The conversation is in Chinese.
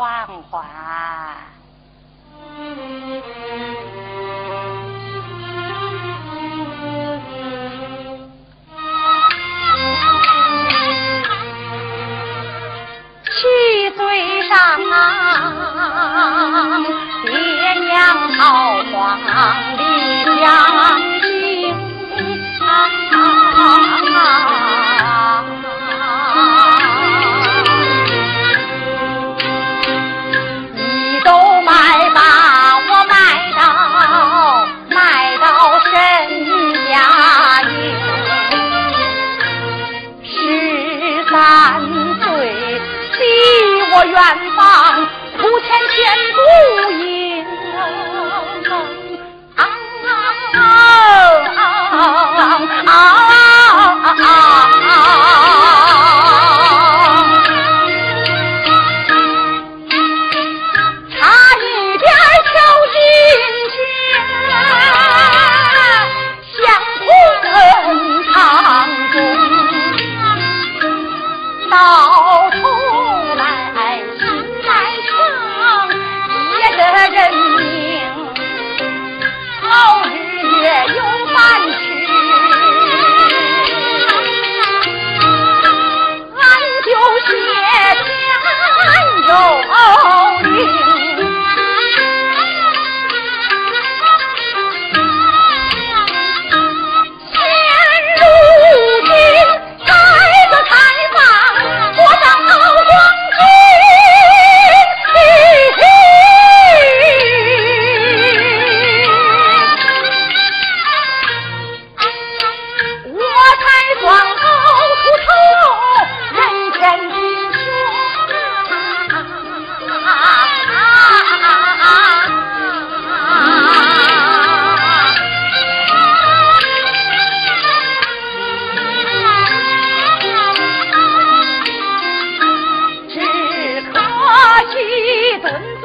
缓缓。去追上啊，爹娘好光的家。三方铺千千古 ฝน